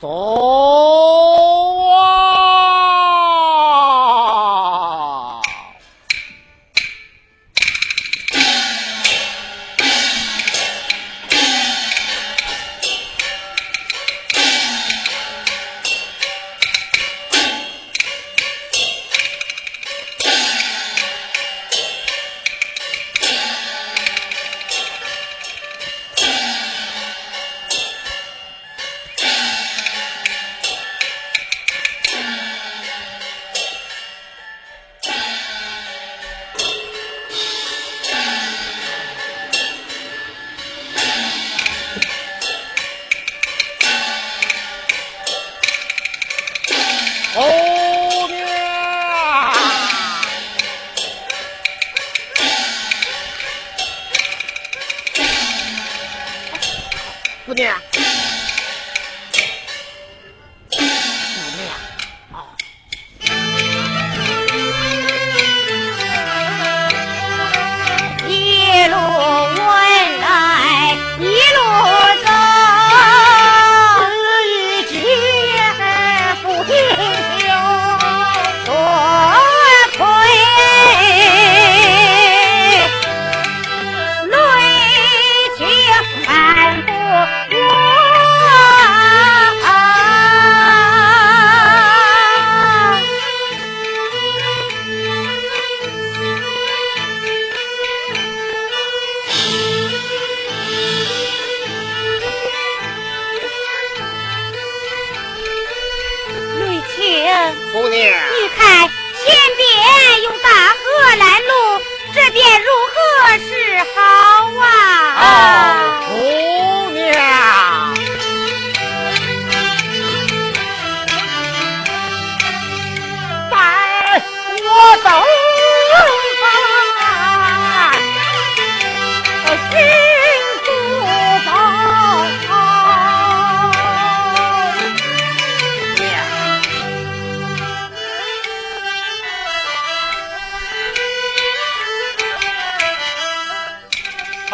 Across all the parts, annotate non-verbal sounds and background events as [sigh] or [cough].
走。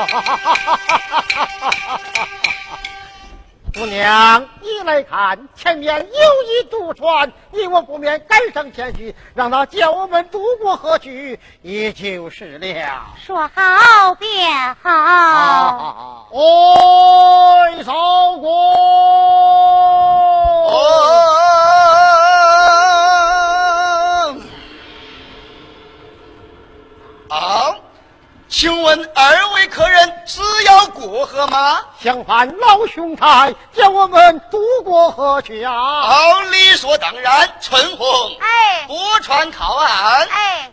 [laughs] 姑娘，你来看，前面有一渡船，你我不免赶上前去，让他叫我们渡过河去，也就是了。说好便好。啊！哎，曹公，啊，请问二位客人是要过河吗？相反，老兄台叫我们渡过河去啊！好，理所当然。春红，哎不船靠岸。哎，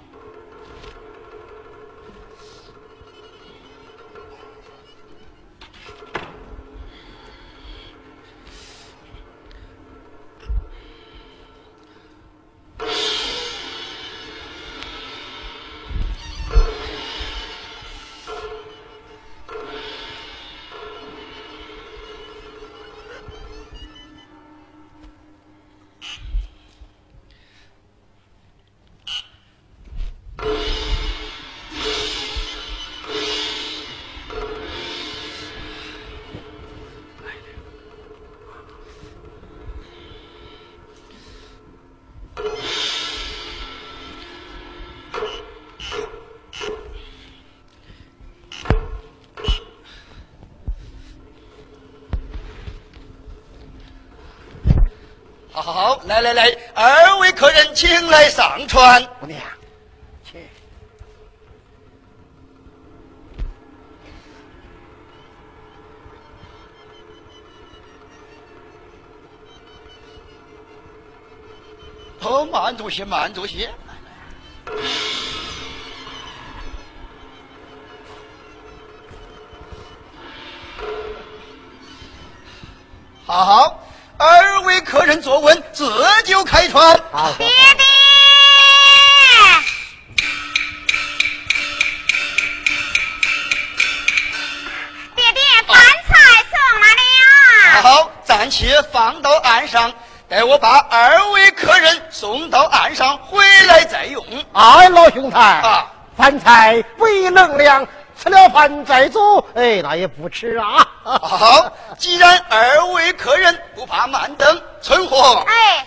来来来，二位客人请来上船。姑娘，请。哦，慢着些，慢着些。好好，就开船。好，爹爹，爹爹，饭菜送来了。好，暂且放到岸上，待我把二位客人送到岸上，回来再用。哎，老兄台啊，饭菜不宜冷凉，吃了饭再走，哎，那也不迟啊。好，既然二位客人不怕慢等，存货，哎，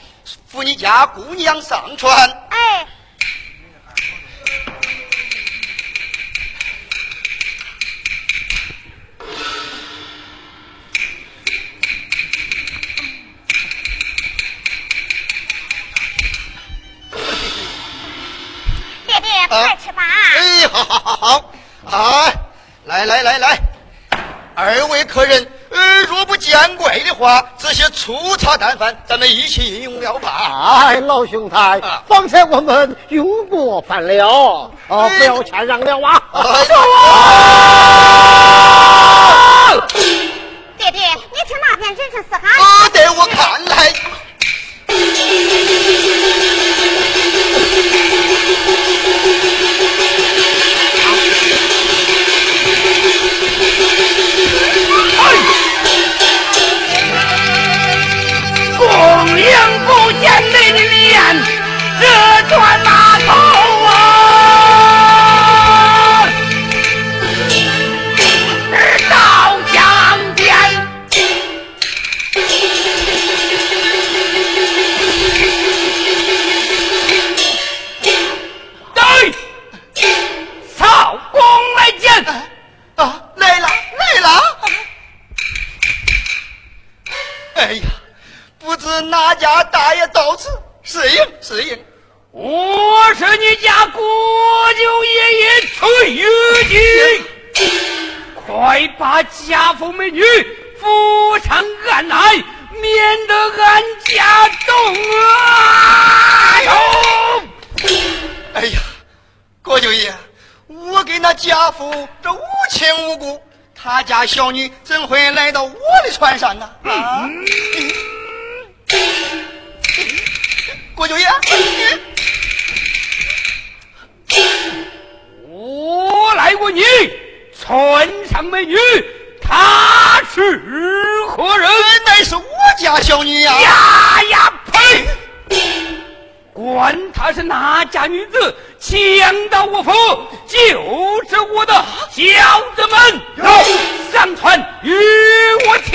扶你家姑娘上船。哎。[laughs] 快吃吧！哎，好好好好，啊，来来来来，二位客人，呃，若不见怪的话，这些粗茶淡饭，咱们一起饮用了吧。哎，老兄台，方才我们用过饭了，哦，不要谦让了啊！[laughs] 走啊！爹爹，你听那边真是嘶喊，啊，带我看来。是应是应。我是你家国舅爷爷崔玉金，快把家父美女扶上岸来，免得俺家动啊！哎呀，国舅爷，我跟那家父这无亲无故，他家小女怎会来到我的船上呢？啊！郭九爷，我来问你，船上美女她是何人？乃是我家小女呀！呀呀呸！管她是哪家女子，抢到我府就是我的小子们，上船与我抢！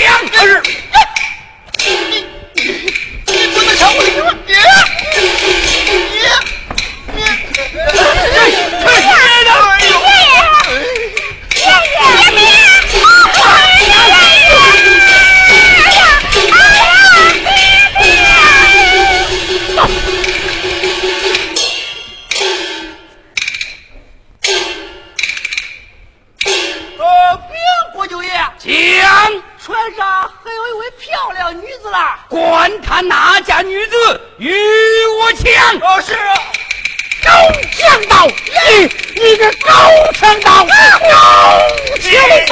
你你。你不能抢我的女儿！你你你！爷爷，爷爷，爷爷，呃，禀国舅爷，讲，船上女子啦，管他哪家女子与我抢！哦，是高强盗，你你个高强盗，高强盗！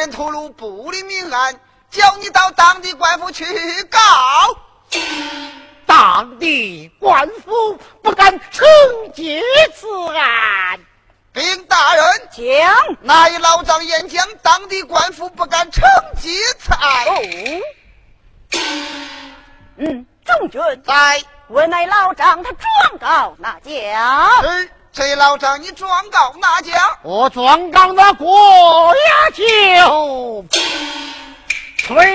人透露不利民安，叫你到当地官府去告。当地官府不敢承接此案，禀大人，讲那一老张演讲，当地官府不敢承接此案。哦，嗯，众军在我乃老张他状告哪家？是这老张，你状告哪家？我状告那郭亚秋，崔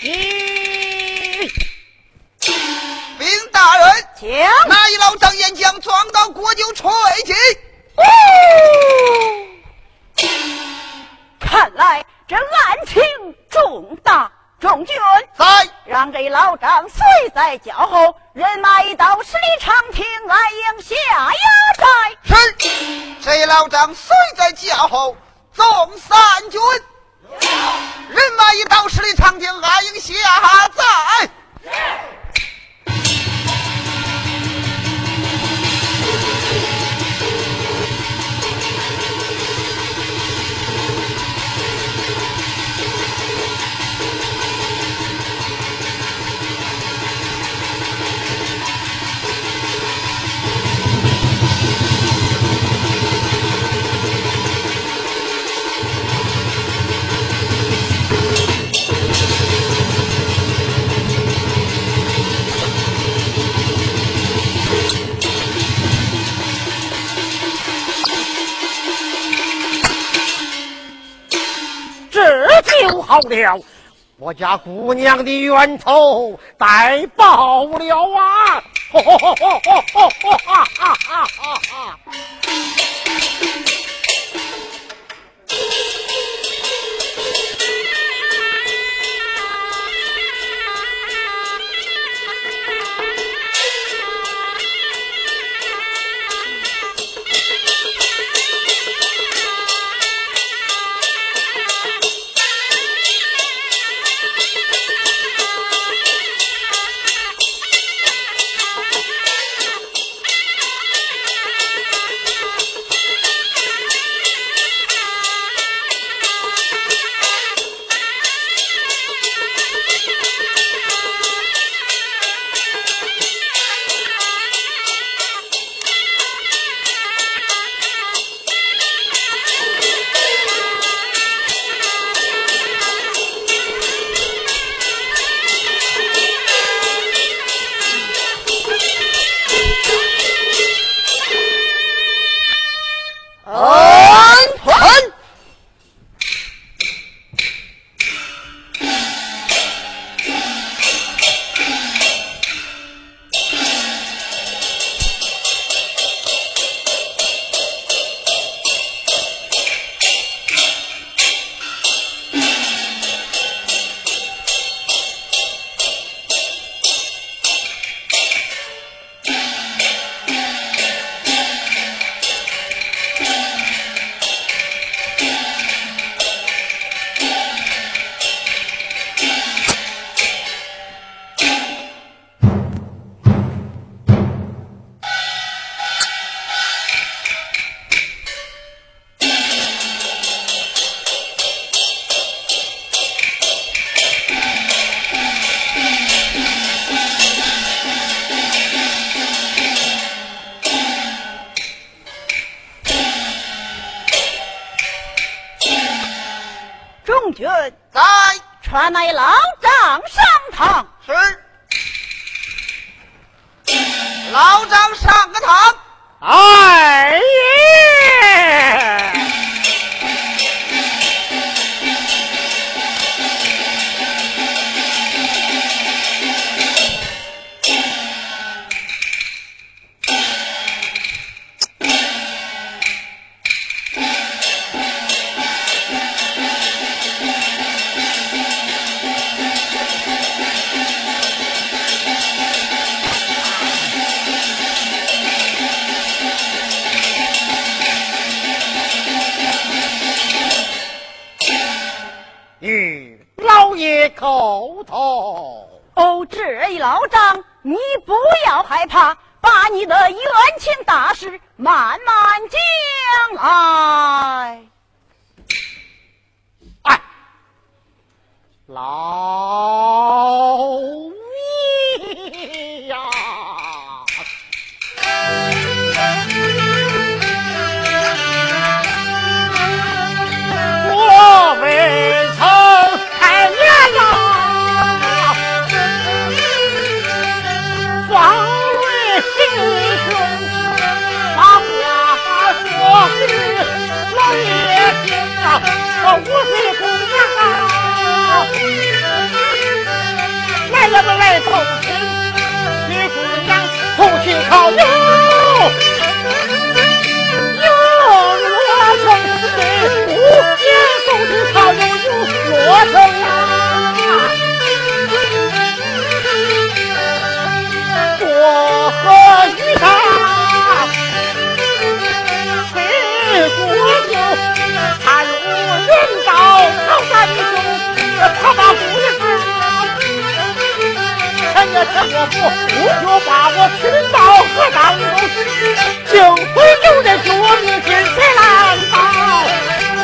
吉。禀大人，请那一老张演讲，状告国舅吹起。看来这案情重大，众军在让这老张随在脚后，人马一到十里长亭安营下衙寨。是。这老张随在脚后，纵三军，人马一到十里长亭安营下寨。就好了，我家姑娘的冤仇待报了啊！吼吼吼吼吼吼吼哈哈哈哈哈！这个不，我就把我寻到和当中，就会有这脚命前才难保，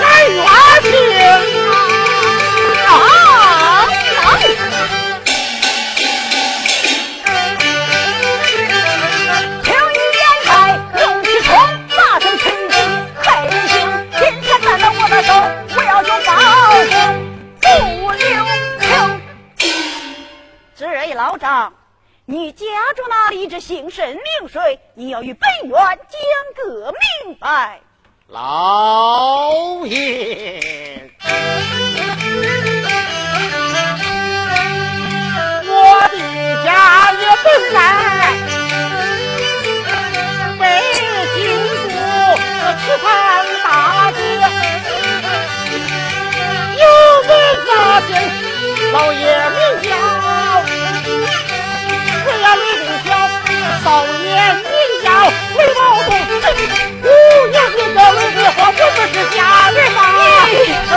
还远去。姓甚名谁，你要与本院讲个明白。老爷。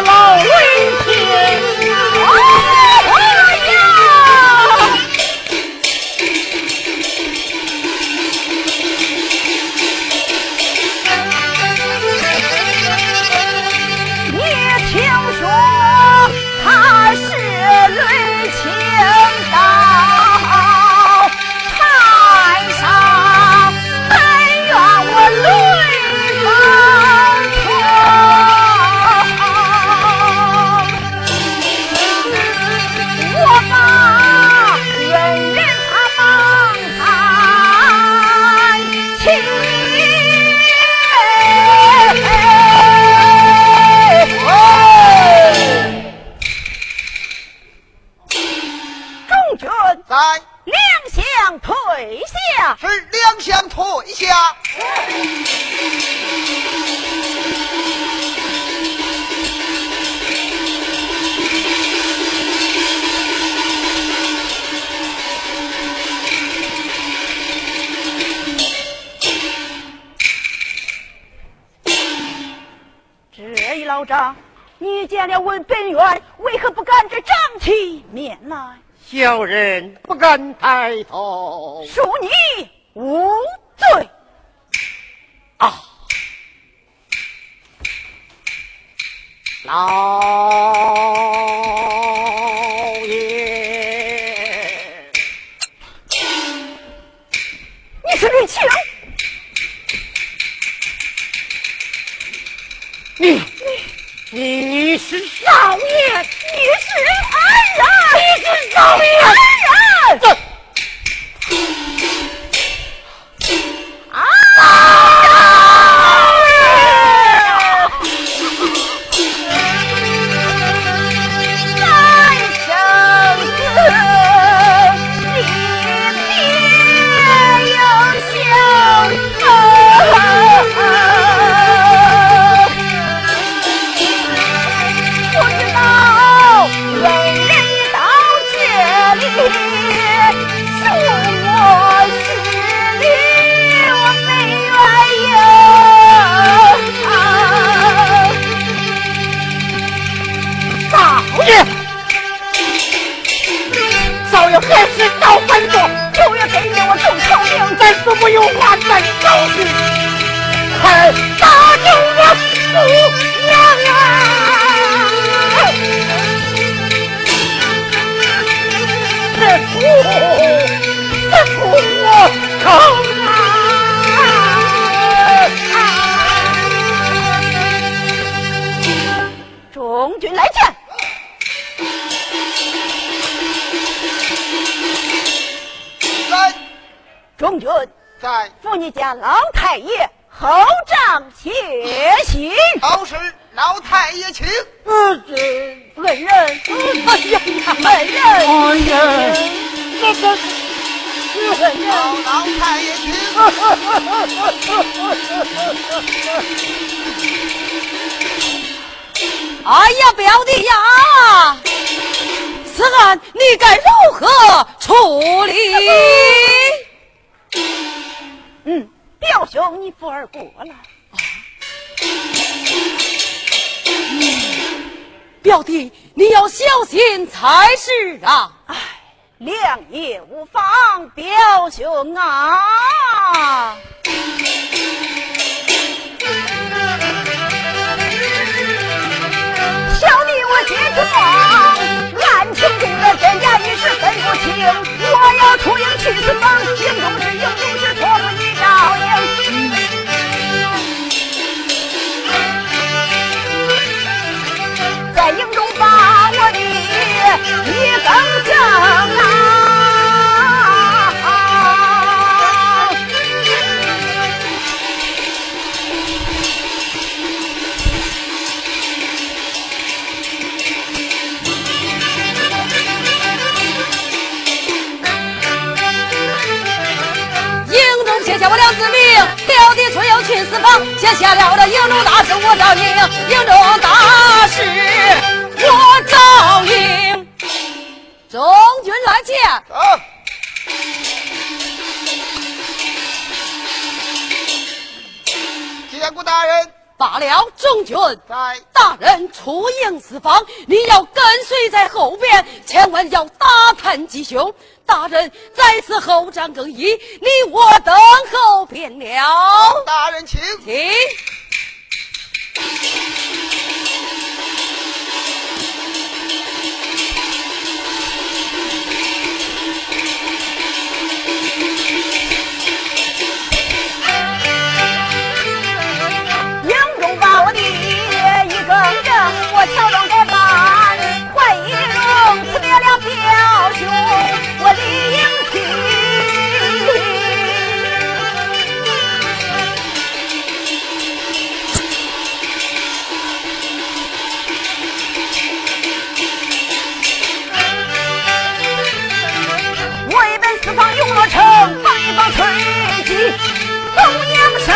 老魏你见了问本院，为何不敢这张起面来？小人不敢抬头。恕你无罪。啊，老爷，你是吕琦你？你你。你是少爷你是恩人。你是少爷。恩人。少爷还是到本座，就要给你我种草命，咱死不有话咱走去，快打救我姑娘啊！这出，这出我口家老太爷后帐歇息。好是老太爷请。呃，恩人，哎呀呀，恩人，哎呀，这个恩人，老太爷请。哎呀，表弟呀，此案你该如何处理？嗯，表兄，你福儿过了。嗯，表弟，你要小心才是啊！哎，良夜无妨，表兄啊。小弟我接着案情中的真假一时分不清，我要出营去四方，营中是营中是错不一照应。在营中把我的一更正啊！弟说要去四方，写下了这营中大事我照应，营中大事我照应。中军来见。走。见过大人。罢了，中军在。大人出营四方，你要跟随在后边，千万要打探吉凶。大人在此后帐更衣，你我等候便了。大人请。请。营中把我的一更正，我乔装打扮，换衣容，辞别了表兄，我离营去。我奔四方永乐城，放一放吹鸡，东阳山，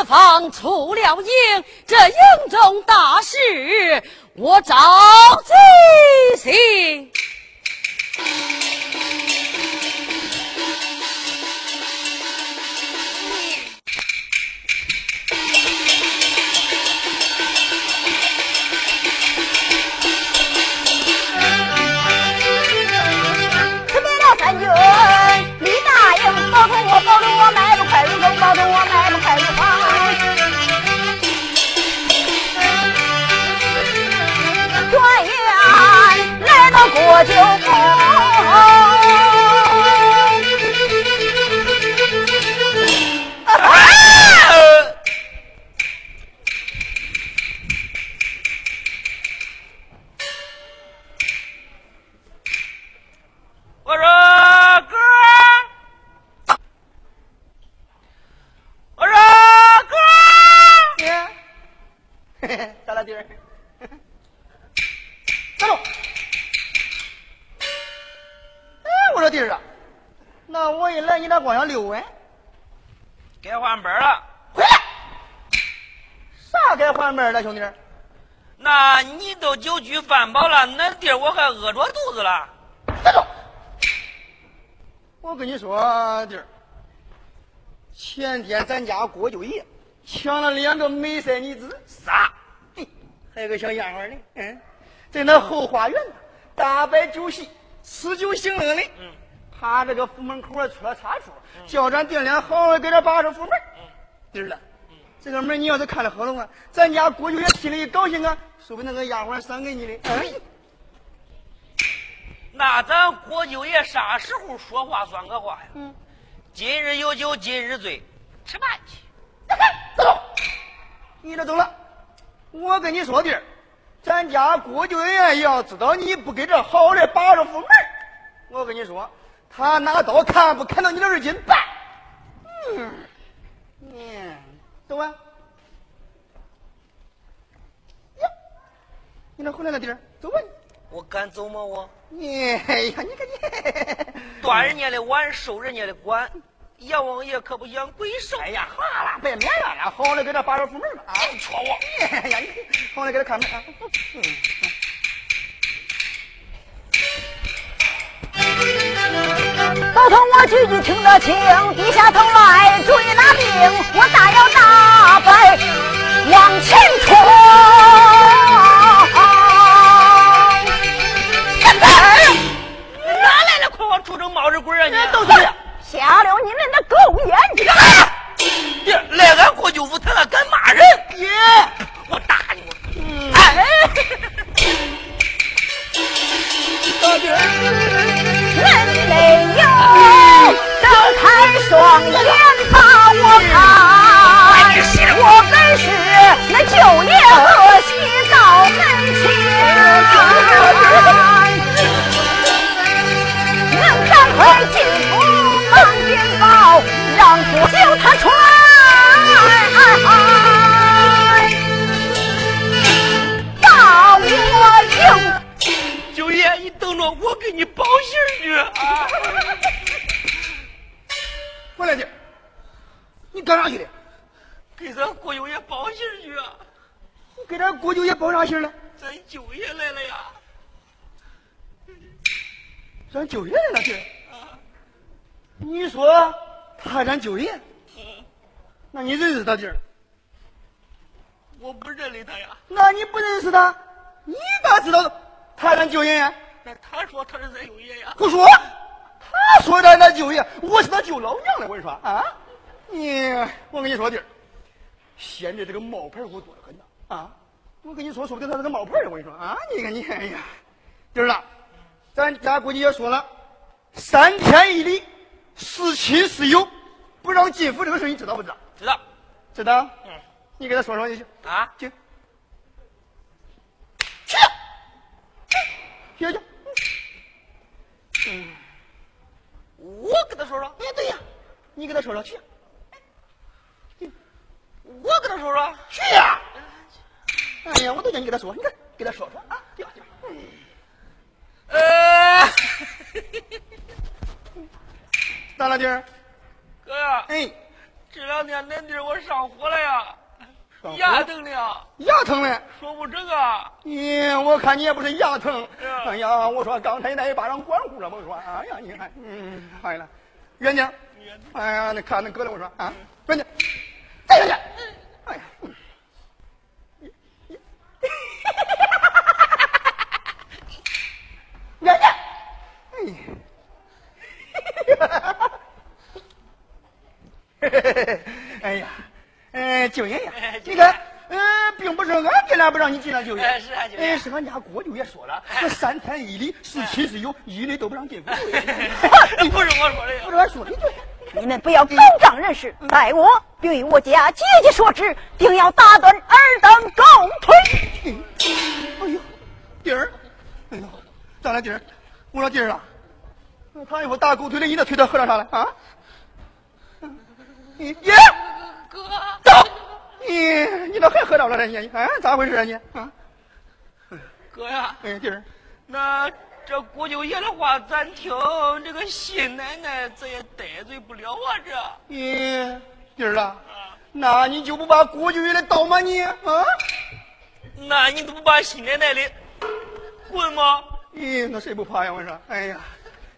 四方出了营，这营中大事我着急心。就都酒局饭饱了，恁弟儿我还饿着肚子了。站住！我跟你说，弟儿，前天咱家郭九爷抢了两个美色女子，仨？嘿，还有个小丫鬟呢，嗯，在那后花园呢，大摆酒席，吃酒行乐呢。嗯，他这个府门口出了差错，叫咱爹俩好好给他把着府门。弟儿了，这个门你要是看得好的话，咱家郭舅爷心里高兴啊，说不定那个丫鬟赏给你的。哎，那咱郭舅爷啥时候说话算个话呀？嗯，今日有酒今日醉，吃饭去。走，你这走了。我跟你说弟儿，咱家郭舅爷要知道你不给这好好的把着府门，我跟你说，他拿刀砍不砍到你的二斤半。嗯，嗯，走啊。呀，你咋回来了，点儿？走吧你。我敢走吗？我你哎呀，你看你，端人家的碗，收人家的管，阎王爷可不养鬼手。哎呀，好了，别面了，好好的给他把着府门吧。啊，戳我！哎呀，你好好的给他看门啊。嗯。老头，我句句听得清，低下头来注意拿命，我大摇大摆往前冲。哪来的快往出城冒着鬼啊你？都是瞎了你们的狗眼子！你来俺郭舅府，他咋敢骂人？爷，我打你！哎，大弟儿，人没有睁开双眼把我看，我本是那他弟儿？我不认得他呀。那你不认识他，你咋知道他咱九爷呀？那他说他是咱九爷呀。胡说！他说他咱九爷，我是他舅老娘了。我跟你说啊，你我跟你说弟儿，现在这个冒牌货多得很呐啊！我跟你说，说不定他是个冒牌的。我跟你说啊，你看你，哎呀，弟儿啊，咱家估计也说了，三天一礼，是亲是友，不让进府这个事，你知道不知道？知道知道？嗯，你给他说说就行。啊？去，去，去去。嗯，我跟他说说，哎，对呀，你给他说说去，我跟他说说。去呀！哎呀，我都叫你给他说，你看，给他说说啊，对吧？对吧？呃，大老，弟儿？哥呀，哎，这两天恁弟儿我上火了呀，牙疼了呀，牙疼了。说不整啊。咦，我看你也不是牙疼。哎呀，我说刚才那一巴掌管乎了，我说，哎呀，你看，嗯，坏了，远点。哎呀，你看那搁了，我说啊，远点，再远点。哎呀，[laughs] 远点。哎，[laughs] 哎呀，呃，九爷呀哎，九爷你看，呃，并不是俺爹俩不让你进来，九爷，哎是啊九爷哎，是俺家郭九爷说了，这三天一礼，是亲是友，一律都不让进府。[laughs] 不是我说的 [laughs] 不。是俺说的，对。你们不要高张人势，待我对我家姐姐说之，定要打断尔等狗腿。哎呦，弟儿，哎呦，咋了弟儿？我说弟儿啊，他一副打狗腿的，你那腿他喝点啥来啊？你爷，哥，走！你你咋还喝着了呢？你啊，咋回事啊你啊？哥呀，哎，弟儿，那这郭舅爷的话咱听，这个新奶奶咱也得罪不了啊这。你弟儿啊，那你就不把郭舅爷的刀吗你啊？那你都不把新奶奶的棍吗？咦，那谁不怕呀？我说，哎呀，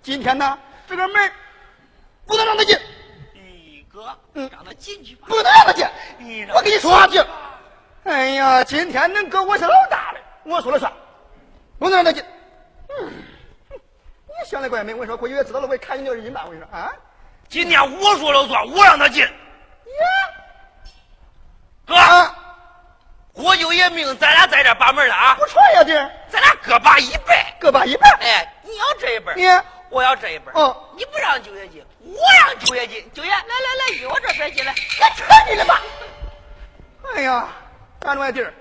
今天呢，这个门儿不能让他进。一哥，让他进去吧。不能让他进。你我跟你说，进。哎呀，今天恁哥我是老大了，我说了算，不能让他进。嗯，你想的怪美，我跟你说，过几月知道了，我看你二斤半。我跟你说啊，今天我说了算，我让他进。哥，郭九爷命，咱俩在这把门了啊！不错呀，弟，咱俩各把一半，各把一半。哎，你要这一半，你我要这一半。哦，你不让九爷进，我让九爷进。九爷，来来来，依我这边进来。我扯你了吧！哎呀，干着呀，弟儿，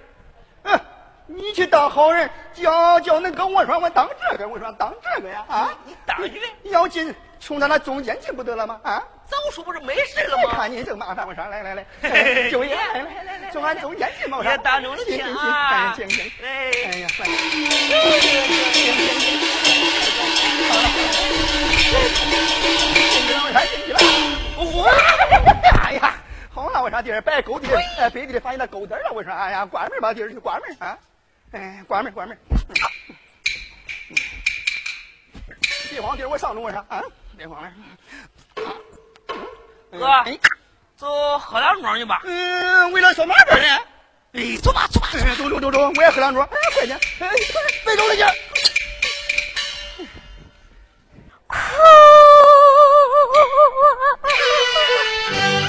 嗯，你去当好人，叫叫恁哥我说我当这个，我说当这个呀啊！你当去，要进，从咱那中间进不得了吗？啊！早说不是没事了吗？看你这麻烦，我说来来来，九爷，来来来来，从俺中间进嘛，我说当中的进进啊，进进，哎，哎呀，算了，我哎呀，好了，我说弟儿，别勾地，哎，背地里发现那勾子了，我说，哎呀，关门吧，地儿，就关门啊，哎，关门关门，别慌，弟儿，我上路，我说啊，别慌了。哥，走喝两盅去吧。嗯，为了小麻烦呢。哎，走吧，走吧，走走走走，我也喝两盅。哎，快点，哎，别走了，姐。好啊。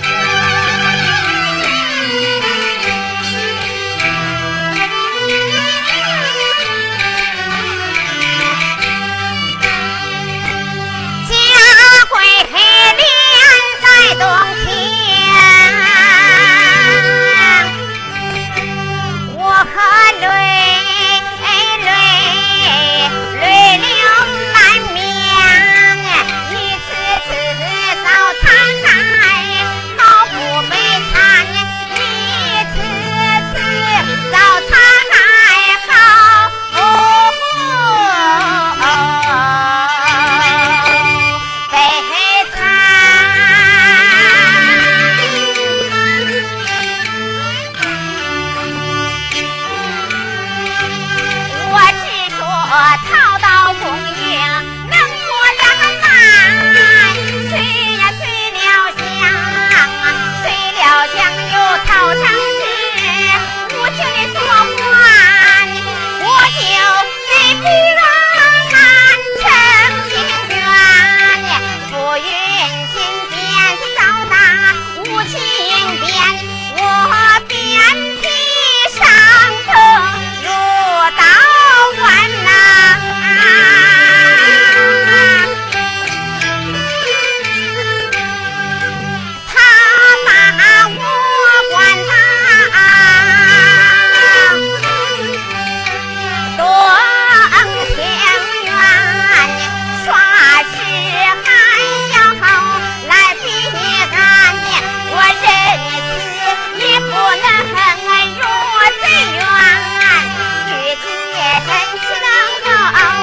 能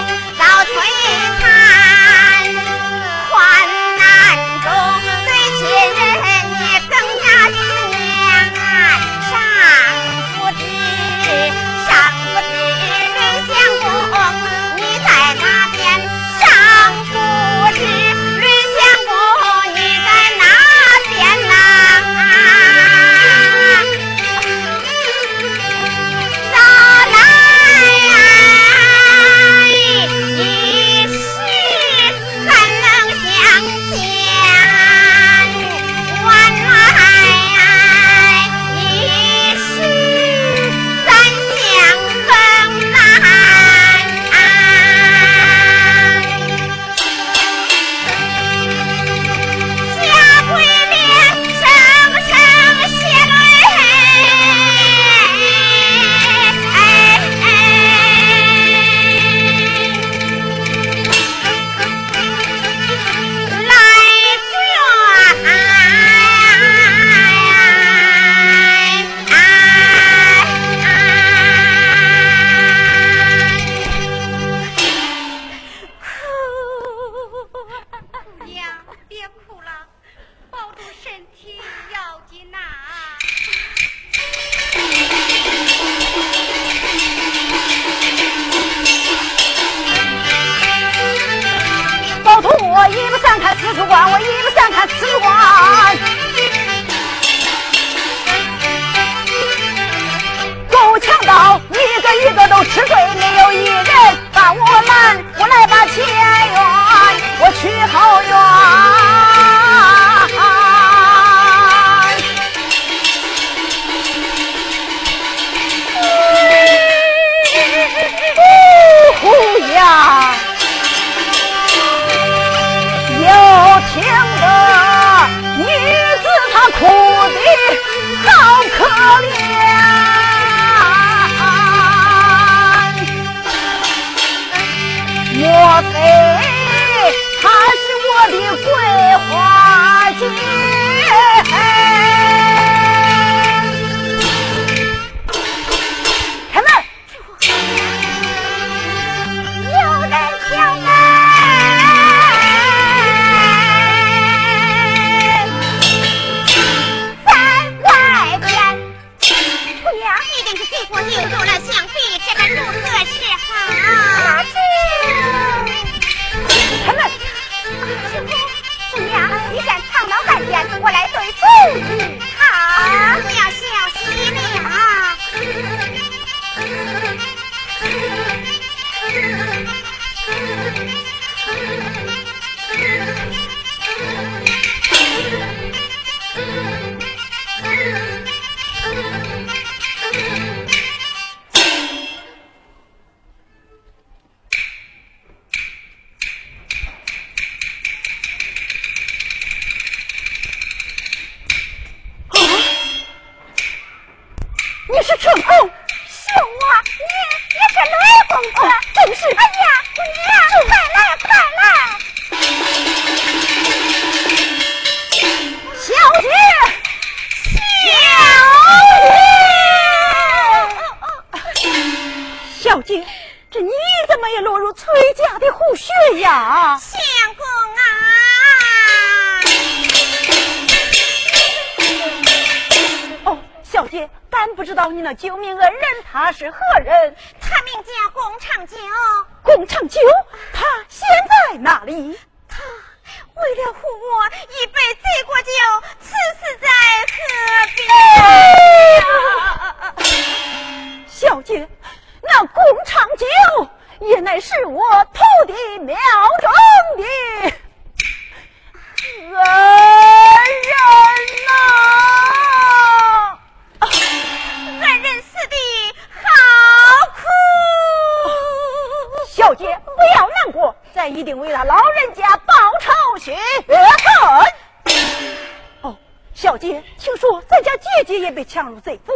入贼府。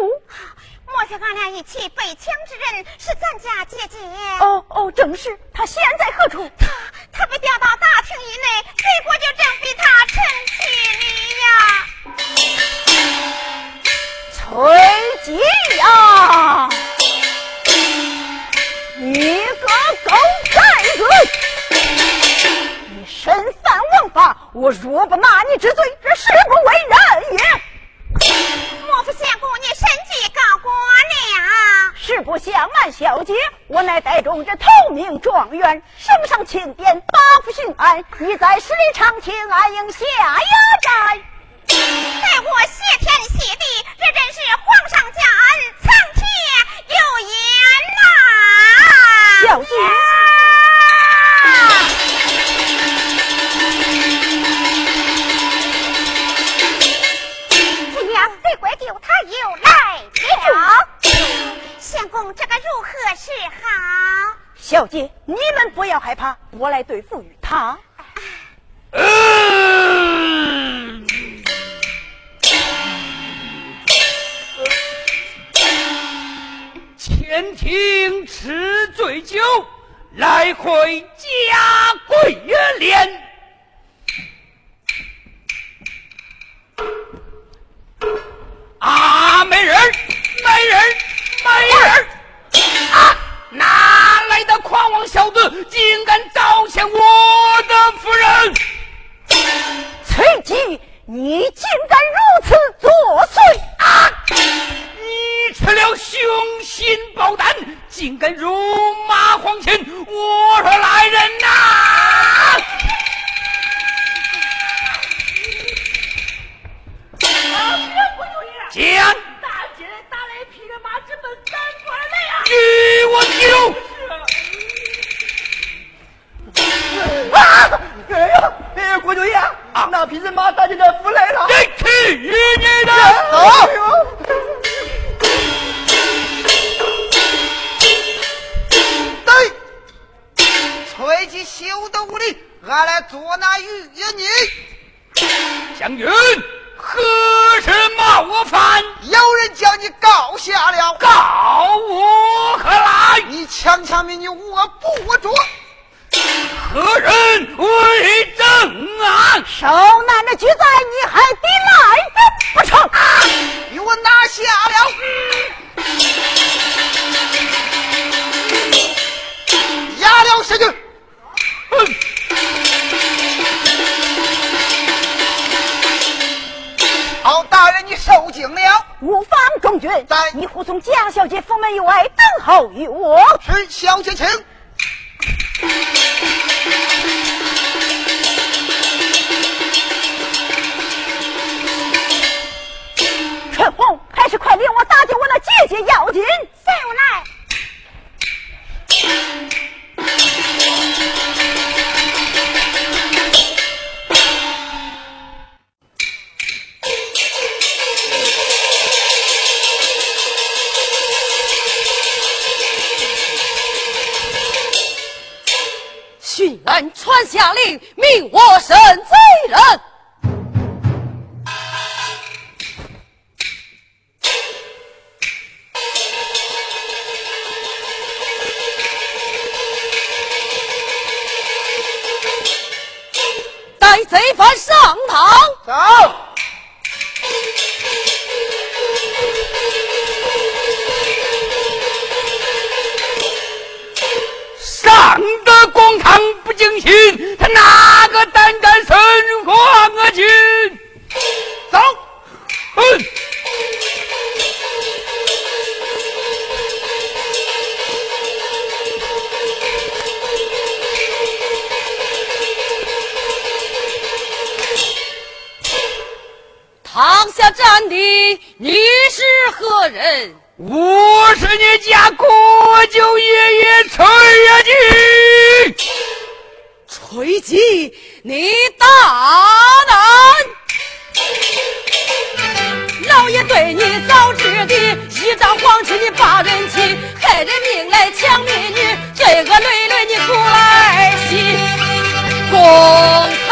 莫非俺俩一起被抢之人是咱家姐姐？哦哦，正是。她现在何处？她她被调到大厅以内，罪过就正比她成亲哩呀。崔吉呀，你个狗崽子！你身犯王法，我若不拿你治罪，这誓不为人也。莫非相公你身居高官了？实不相瞒，小姐，我乃代中这头名状元，升上钦点八府巡按，你在十里长亭安营下呀寨。待我谢天谢地，这真是皇上加恩，苍天有眼呐、小姐姑娘，贼怪舅他又来了。相公，这个如何是好？小姐，你们不要害怕，我来对付于他。嗯，前庭吃醉酒，来回家跪连。啊，没人儿，没人儿，没人儿！啊，哪来的狂妄小子，竟敢糟践我的夫人？崔吉，你竟敢如此作祟！啊！你吃了雄心豹胆，竟敢辱骂皇亲！我说来人呐！南川下令，命我审贼人，带贼犯上堂。走。人，我是你家国舅爷爷崔月吉。崔吉，你大胆！老爷对你早知的，一张黄旗你把人欺，害人命来抢民女，罪恶累累你徒来袭，公。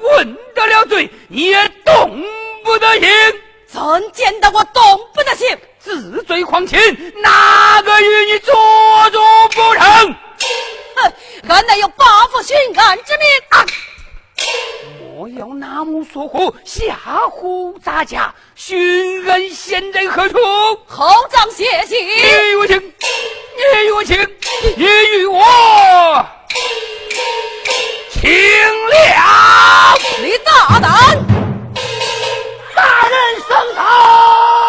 问得了罪，你也动不得刑。怎见得我动不得刑？自罪狂情，哪个与你作主不成？哼，俺乃有报复寻案之命啊！莫要拿木说虎，吓唬咱家。寻恩现在何处？侯长谢谢。你与我情，你与我情，你与我。清凉，你大胆，大人升堂。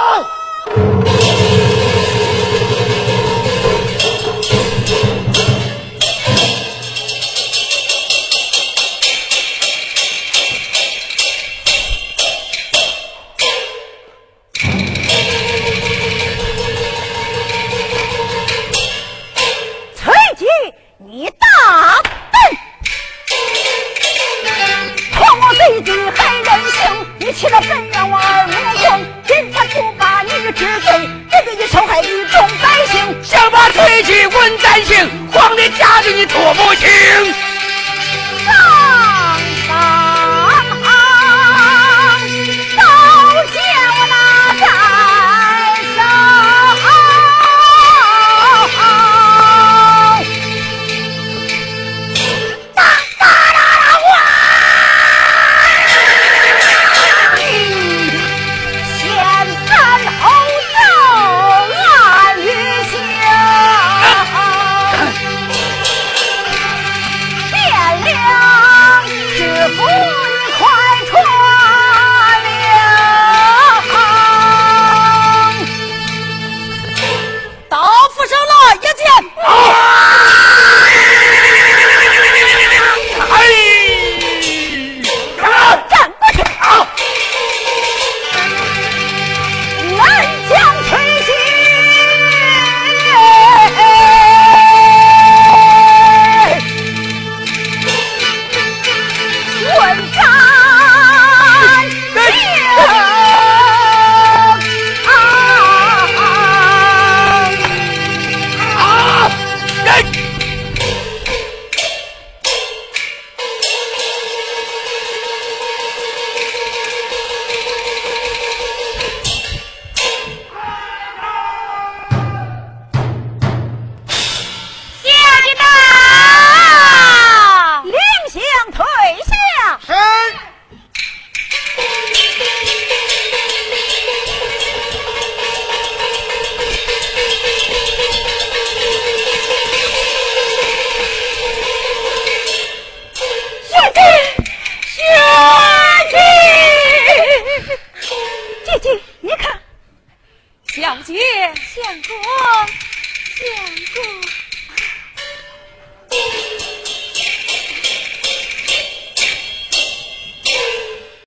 起了奔冤枉儿无功，今天不把你治罪，这给你仇害于众百姓，想把罪去问咱姓，皇帝家里你做不清。啊